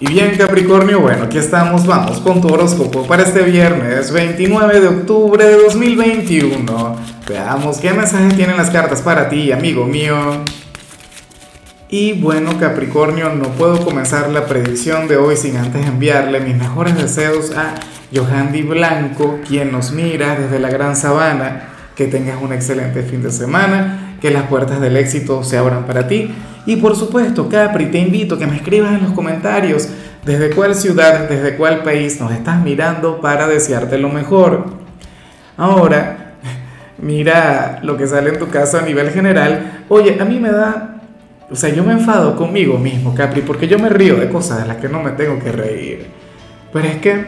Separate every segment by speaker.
Speaker 1: Y bien Capricornio, bueno, aquí estamos, vamos con tu horóscopo para este viernes 29 de octubre de 2021. Veamos qué mensajes tienen las cartas para ti, amigo mío. Y bueno Capricornio, no puedo comenzar la predicción de hoy sin antes enviarle mis mejores deseos a Johandy Blanco, quien nos mira desde la Gran Sabana. Que tengas un excelente fin de semana, que las puertas del éxito se abran para ti y por supuesto, Capri, te invito a que me escribas en los comentarios desde cuál ciudad, desde cuál país nos estás mirando para desearte lo mejor. Ahora, mira lo que sale en tu caso a nivel general. Oye, a mí me da, o sea, yo me enfado conmigo mismo, Capri, porque yo me río de cosas de las que no me tengo que reír. Pero es que,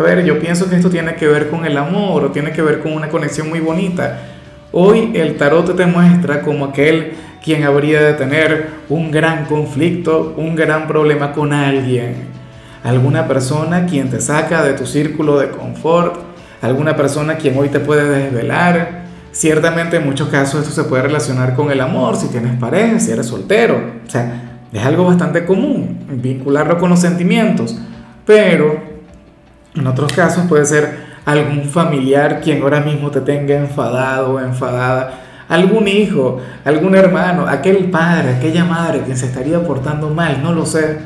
Speaker 1: a ver, yo pienso que esto tiene que ver con el amor o tiene que ver con una conexión muy bonita. Hoy el tarot te muestra como aquel quien habría de tener un gran conflicto, un gran problema con alguien. Alguna persona quien te saca de tu círculo de confort, alguna persona quien hoy te puede desvelar. Ciertamente en muchos casos esto se puede relacionar con el amor, si tienes pareja, si eres soltero. O sea, es algo bastante común vincularlo con los sentimientos. Pero en otros casos puede ser algún familiar quien ahora mismo te tenga enfadado o enfadada algún hijo, algún hermano, aquel padre, aquella madre que se estaría portando mal, no lo sé.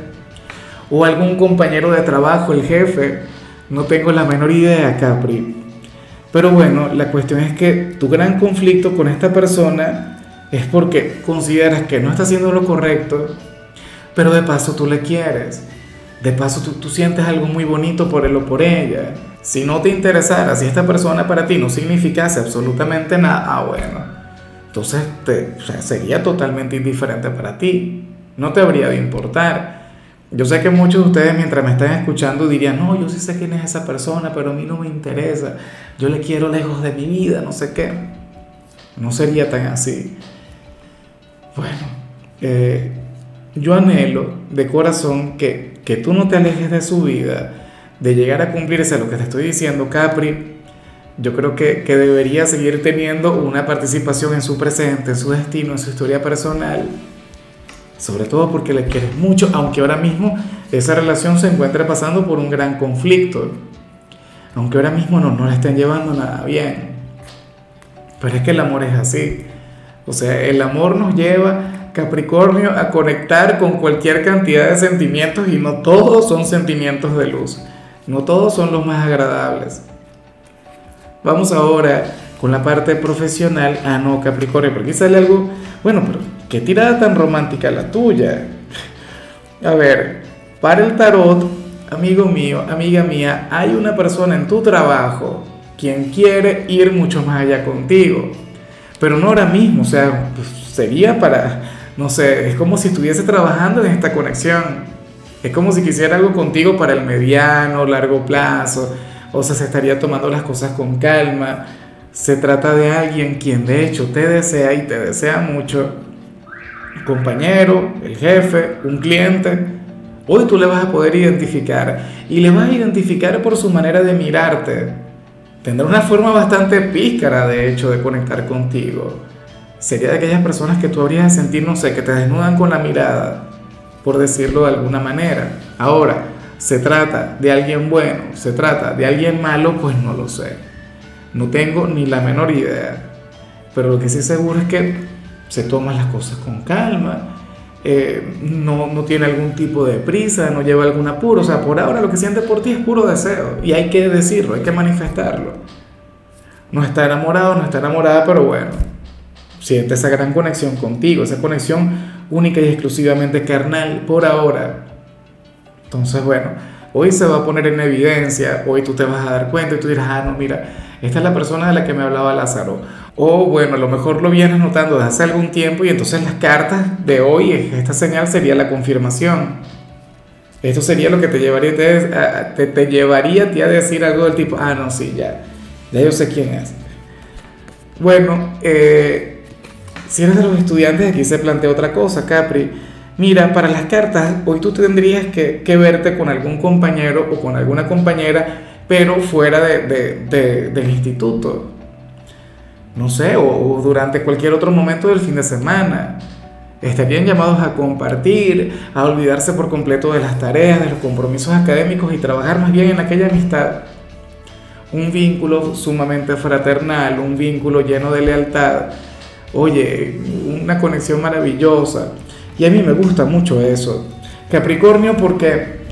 Speaker 1: O algún compañero de trabajo, el jefe, no tengo la menor idea, Capri. Pero bueno, la cuestión es que tu gran conflicto con esta persona es porque consideras que no está haciendo lo correcto, pero de paso tú le quieres. De paso tú, tú sientes algo muy bonito por él o por ella. Si no te interesara, si esta persona para ti no significase absolutamente nada, ah, bueno, entonces te, sería totalmente indiferente para ti, no te habría de importar. Yo sé que muchos de ustedes mientras me están escuchando dirían, no, yo sí sé quién es esa persona, pero a mí no me interesa, yo le quiero lejos de mi vida, no sé qué. No sería tan así. Bueno, eh, yo anhelo de corazón que, que tú no te alejes de su vida, de llegar a cumplirse lo que te estoy diciendo, Capri, yo creo que, debería seguir teniendo una participación en su presente, en su destino, en su historia personal, sobre todo porque le quieres mucho, aunque ahora mismo esa relación se encuentre pasando por un gran conflicto, aunque ahora mismo no, no la estén llevando nada bien. Pero es que el amor es así, o sea, el amor nos lleva, Capricornio, a conectar con cualquier cantidad de sentimientos y no todos son sentimientos de luz, no todos son los más agradables. Vamos ahora con la parte profesional. Ah, no, Capricornio, porque aquí sale algo. Bueno, pero qué tirada tan romántica la tuya. A ver, para el tarot, amigo mío, amiga mía, hay una persona en tu trabajo quien quiere ir mucho más allá contigo. Pero no ahora mismo, o sea, pues, sería para, no sé, es como si estuviese trabajando en esta conexión. Es como si quisiera algo contigo para el mediano, largo plazo o sea, se estaría tomando las cosas con calma. Se trata de alguien quien de hecho te desea y te desea mucho. compañero, el jefe, un cliente. Hoy tú le vas a poder identificar y le vas a identificar por su manera de mirarte. Tendrá una forma bastante pícara, de hecho, de conectar contigo. Sería de aquellas personas que tú habrías de sentir, no sé, que te desnudan con la mirada, por decirlo de alguna manera. Ahora, ¿Se trata de alguien bueno? ¿Se trata de alguien malo? Pues no lo sé. No tengo ni la menor idea. Pero lo que sí seguro es que se toman las cosas con calma, eh, no, no, tiene algún tipo de prisa, no lleva algún apuro. O sea, por ahora lo que siente por ti es puro deseo. Y hay que decirlo, hay que manifestarlo. No está enamorado, no está enamorada, pero bueno, siente esa gran conexión contigo, esa conexión única y exclusivamente carnal por ahora. Entonces, bueno, hoy se va a poner en evidencia, hoy tú te vas a dar cuenta y tú dirás, ah, no, mira, esta es la persona de la que me hablaba Lázaro. O bueno, a lo mejor lo vienes notando desde hace algún tiempo y entonces las cartas de hoy, esta señal sería la confirmación. Esto sería lo que te llevaría, te, te, llevaría a ti a decir algo del tipo, ah, no, sí, ya, ya yo sé quién es. Bueno, eh, si eres de los estudiantes, aquí se plantea otra cosa, Capri Mira, para las cartas, hoy tú tendrías que, verte con algún compañero o con alguna compañera, pero fuera del instituto. No sé, o, durante cualquier otro momento del fin de semana. estarían llamados a compartir, a olvidarse por completo de las tareas, de los compromisos académicos y trabajar más bien en aquella amistad. Un vínculo sumamente fraternal, un vínculo lleno de lealtad. Oye, una conexión maravillosa. Y a mí me gusta mucho eso. Capricornio porque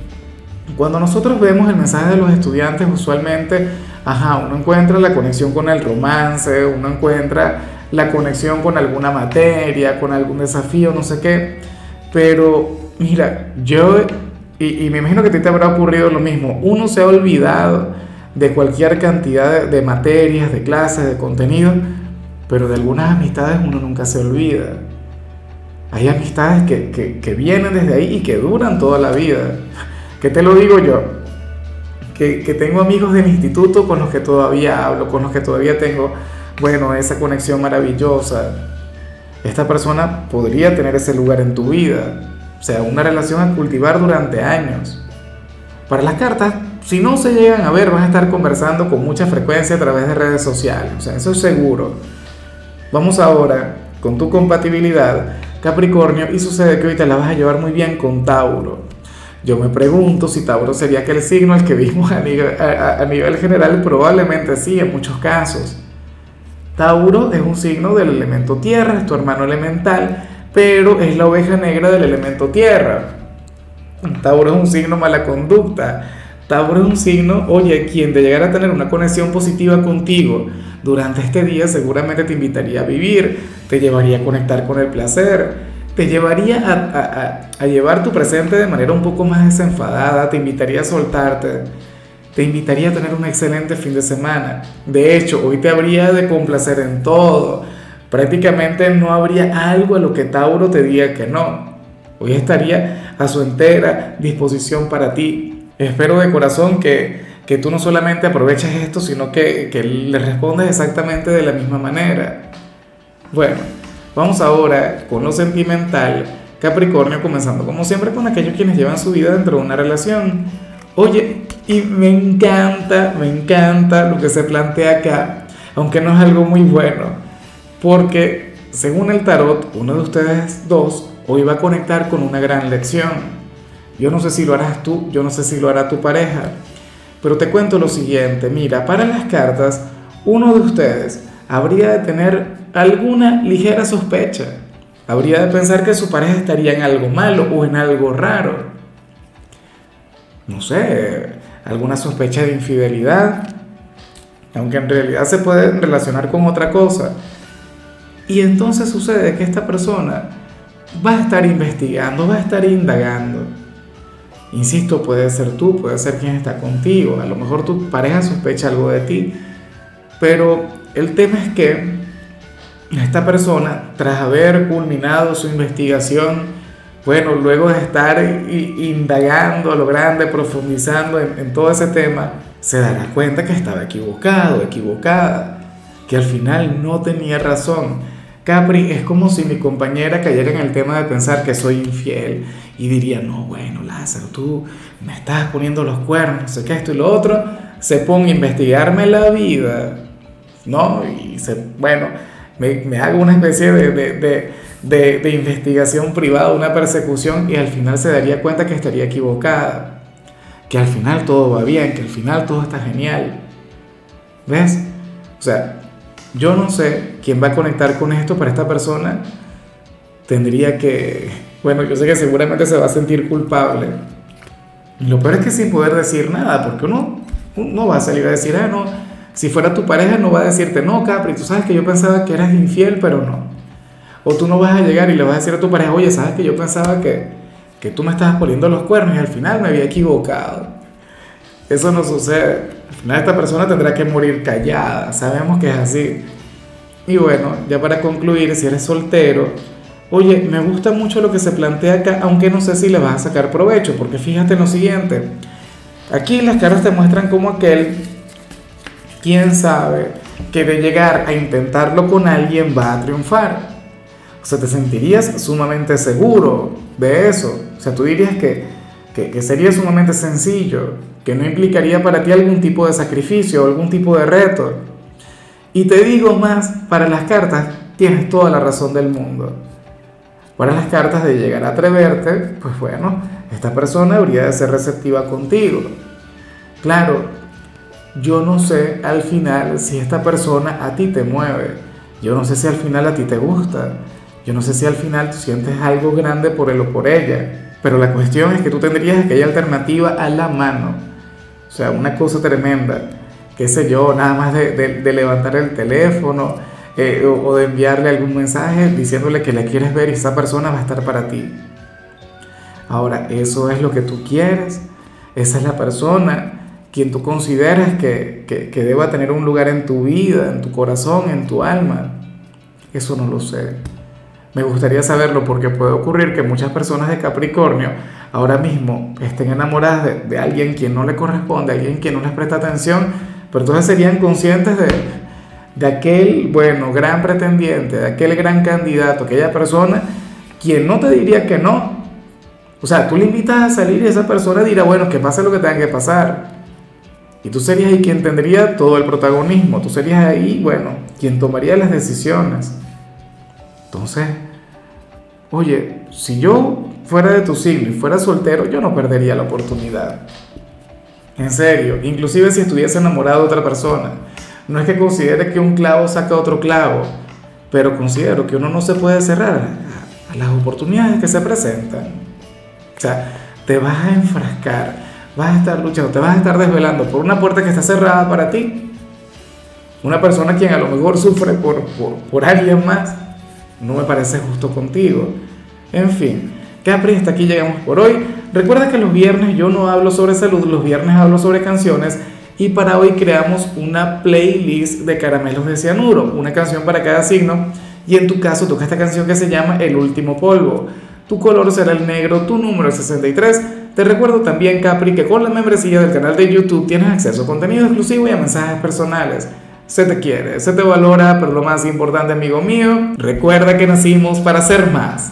Speaker 1: cuando nosotros vemos el mensaje de los estudiantes usualmente, ajá, uno encuentra la conexión con el romance, uno encuentra la conexión con alguna materia, con algún desafío, no sé qué. Pero mira, yo, y, me imagino que a ti te habrá ocurrido lo mismo, uno se ha olvidado de cualquier cantidad de, materias, de clases, de contenido, pero de algunas amistades uno nunca se olvida. Hay amistades que, que, que vienen desde ahí y que duran toda la vida. ¿Qué te lo digo yo? Que, que tengo amigos del instituto con los que todavía hablo, con los que todavía tengo bueno, esa conexión maravillosa, esta persona podría tener ese lugar en tu vida. O sea, una relación a cultivar durante años. Para las cartas, si no se llegan a ver, vas a estar conversando con mucha frecuencia a través de redes sociales. O sea, eso es seguro. Vamos ahora con tu compatibilidad, Capricornio, y sucede que hoy te la vas a llevar muy bien con Tauro. Yo me pregunto si Tauro sería aquel signo al que vimos a nivel, general, probablemente sí, en muchos casos. Tauro es un signo del elemento tierra, es tu hermano elemental, pero es la oveja negra del elemento tierra. Tauro es un signo mala conducta. Tauro es un signo, oye, quien de llegar a tener una conexión positiva contigo durante este día seguramente te invitaría a vivir, te llevaría a conectar con el placer, te llevaría a, llevar tu presente de manera un poco más desenfadada, te invitaría a soltarte te invitaría a tener un excelente fin de semana. De hecho, hoy te habría de complacer en todo. Prácticamente no habría algo a lo que Tauro te diga que no. Hoy estaría a su entera disposición para ti. Espero de corazón que, que tú no solamente aproveches esto, sino que, que le respondas exactamente de la misma manera. Bueno, vamos ahora con lo sentimental. Capricornio, comenzando como siempre con aquellos quienes llevan su vida dentro de una relación. Oye, y me encanta, me encanta lo que se plantea acá, aunque no es algo muy bueno, porque según el tarot, uno de ustedes dos hoy va a conectar con una gran lección. Yo no sé si lo harás tú, yo no sé si lo hará tu pareja, pero te cuento lo siguiente, mira, para las cartas, uno de ustedes habría de tener alguna ligera sospecha, habría de pensar que su pareja estaría en algo malo o en algo raro. No sé, alguna sospecha de infidelidad, aunque en realidad se puede relacionar con otra cosa. Y entonces sucede que esta persona va a estar investigando, va a estar indagando. Insisto, puede ser tú, puede ser quien está contigo, a lo mejor tu pareja sospecha algo de ti, pero el tema es que esta persona, tras haber culminado su investigación, bueno, luego de estar indagando a lo grande, profundizando en, todo ese tema, se dará cuenta que estaba equivocado, equivocada, que al final no tenía razón. Capri, es como si mi compañera cayera en el tema de pensar que soy infiel y diría, no, bueno, Lázaro, tú me estás poniendo los cuernos, sé que esto y lo otro, se ponga a investigarme la vida, ¿no? Y se, bueno, me, me hago una especie de de, investigación privada, una persecución, y al final se daría cuenta que estaría equivocada, que al final todo va bien, que al final todo está genial. ¿Ves? O sea, yo no sé quién va a conectar con esto, pero esta persona tendría que, bueno, yo sé que seguramente se va a sentir culpable. Lo peor es que sin poder decir nada, porque uno no va a salir a decir, ah, no, si fuera tu pareja no va a decirte, no, Capri, tú sabes que yo pensaba que eras infiel, pero no. O tú no vas a llegar y le vas a decir a tu pareja, oye, sabes que yo pensaba que, que tú me estabas poniendo los cuernos y al final me había equivocado. Eso no sucede. Al final esta persona tendrá que morir callada. Sabemos que es así. Y bueno, ya para concluir, si eres soltero, oye, me gusta mucho lo que se plantea acá, aunque no sé si le vas a sacar provecho, porque fíjate lo siguiente. Aquí las caras te muestran como aquel, quién sabe, que de llegar a intentarlo con alguien va a triunfar. O sea, te sentirías sumamente seguro de eso. O sea, tú dirías que, que, sería sumamente sencillo, que no implicaría para ti algún tipo de sacrificio o algún tipo de reto. Y te digo más, para las cartas tienes toda la razón del mundo. Para las cartas de llegar a atreverte, pues bueno, esta persona habría de ser receptiva contigo. Claro, yo no sé al final si esta persona a ti te mueve. Yo no sé si al final a ti te gusta. Yo no sé si al final tú sientes algo grande por él o por ella. Pero la cuestión es que tú tendrías aquella alternativa a la mano. O sea, una cosa tremenda. Qué sé yo, nada más de, levantar el teléfono eh, o, de enviarle algún mensaje diciéndole que la quieres ver y esa persona va a estar para ti. Ahora, eso es lo que tú quieres. Esa es la persona quien tú consideras que, que, deba tener un lugar en tu vida, en tu corazón, en tu alma. Eso no lo sé. Me gustaría saberlo porque puede ocurrir que muchas personas de Capricornio ahora mismo estén enamoradas de, de alguien quien no le corresponde, alguien quien no les presta atención, pero entonces serían conscientes de, de aquel, bueno, gran pretendiente, de aquel gran candidato, aquella persona quien no te diría que no. O sea, tú le invitas a salir y esa persona dirá, bueno, que pase lo que tenga que pasar. Y tú serías ahí quien tendría todo el protagonismo, tú serías ahí, bueno, quien tomaría las decisiones. Entonces, oye, si yo fuera de tu siglo y fuera soltero, yo no perdería la oportunidad. En serio, inclusive si estuviese enamorado de otra persona. No es que considere que un clavo saca otro clavo, pero considero que uno no se puede cerrar a las oportunidades que se presentan. O sea, te vas a enfrascar vas a estar luchando, te vas a estar desvelando por una puerta que está cerrada para ti. Una persona quien a lo mejor sufre por, por, alguien más, no me parece justo contigo. En fin, Capri, hasta aquí llegamos por hoy. Recuerda que los viernes yo no hablo sobre salud, los viernes hablo sobre canciones y para hoy creamos una playlist de caramelos de cianuro, una canción para cada signo y en tu caso toca esta canción que se llama El último polvo. Tu color será el negro, tu número es 63 te recuerdo también, Capri, que con la membresía del canal de YouTube tienes acceso a contenido exclusivo y a mensajes personales. Se te quiere, se te valora, pero lo más importante, amigo mío, recuerda que nacimos para ser más.